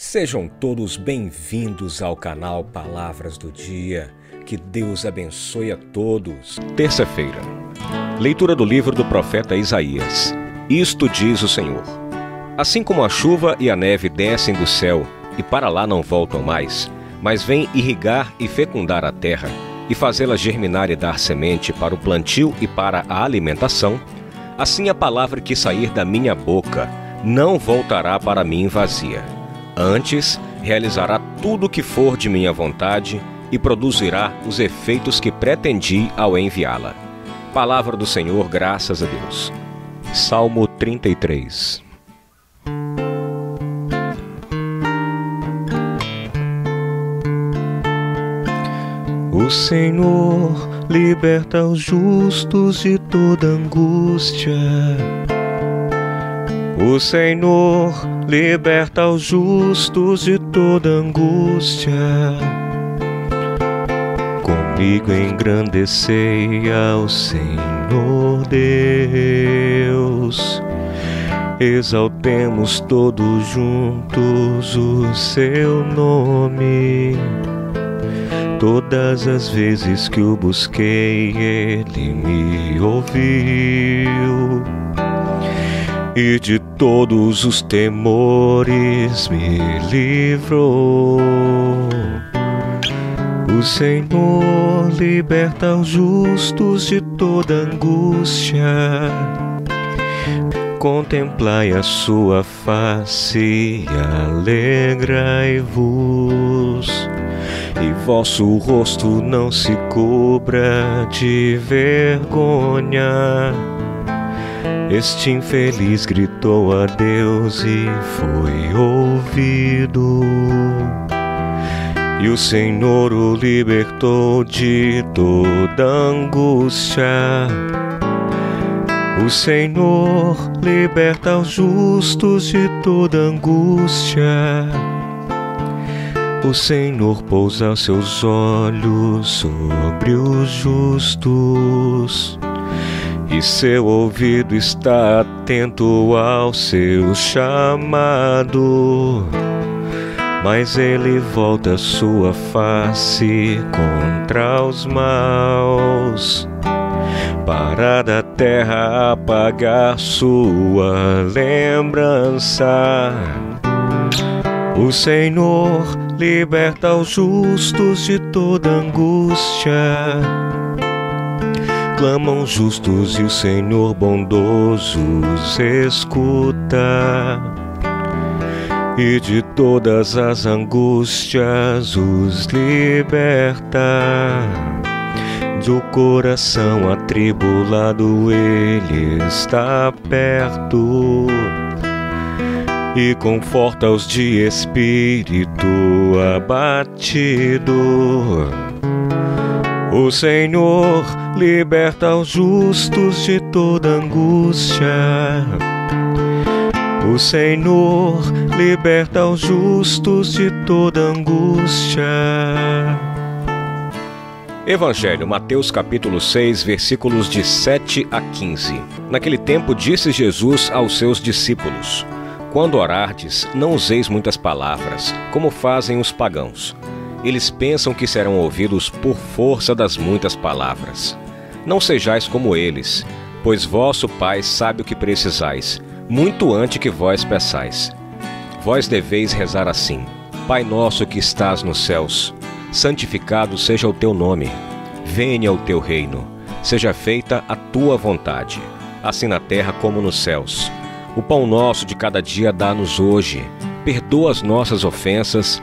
Sejam todos bem-vindos ao canal Palavras do Dia. Que Deus abençoe a todos. Terça-feira. Leitura do livro do profeta Isaías. Isto diz o Senhor: Assim como a chuva e a neve descem do céu e para lá não voltam mais, mas vêm irrigar e fecundar a terra e fazê-la germinar e dar semente para o plantio e para a alimentação, assim a palavra que sair da minha boca não voltará para mim vazia. Antes, realizará tudo o que for de minha vontade e produzirá os efeitos que pretendi ao enviá-la. Palavra do Senhor, graças a Deus. Salmo 33 O Senhor liberta os justos de toda angústia. O Senhor liberta os justos de toda angústia. Comigo engrandecei ao Senhor Deus. Exaltemos todos juntos o seu nome. Todas as vezes que o busquei, ele me ouviu. E de todos os temores me livrou. O Senhor liberta os justos de toda angústia. Contemplai a sua face e alegrai-vos e vosso rosto não se cubra de vergonha. Este infeliz gritou a Deus e foi ouvido. E o Senhor o libertou de toda angústia. O Senhor liberta os justos de toda angústia. O Senhor pousa seus olhos sobre os justos, e seu ouvido está atento ao seu chamado. Mas ele volta sua face contra os maus, para da terra apagar sua lembrança. O Senhor liberta os justos de toda angústia. Clamam justos e o Senhor bondoso os escuta. E de todas as angústias os liberta. Do coração atribulado ele está perto e conforta os de espírito abatido. O Senhor liberta os justos de toda angústia. O Senhor liberta os justos de toda angústia. Evangelho, Mateus capítulo 6, versículos de 7 a 15. Naquele tempo disse Jesus aos seus discípulos: quando orardes, não useis muitas palavras, como fazem os pagãos. Eles pensam que serão ouvidos por força das muitas palavras. Não sejais como eles, pois vosso Pai sabe o que precisais, muito antes que vós peçais. Vós deveis rezar assim: Pai nosso que estás nos céus, santificado seja o teu nome. Venha o teu reino. Seja feita a tua vontade, assim na terra como nos céus. O pão nosso de cada dia dá-nos hoje. Perdoa as nossas ofensas,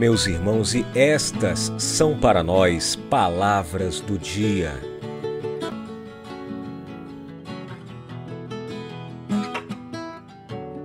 Meus irmãos, e estas são para nós palavras do dia.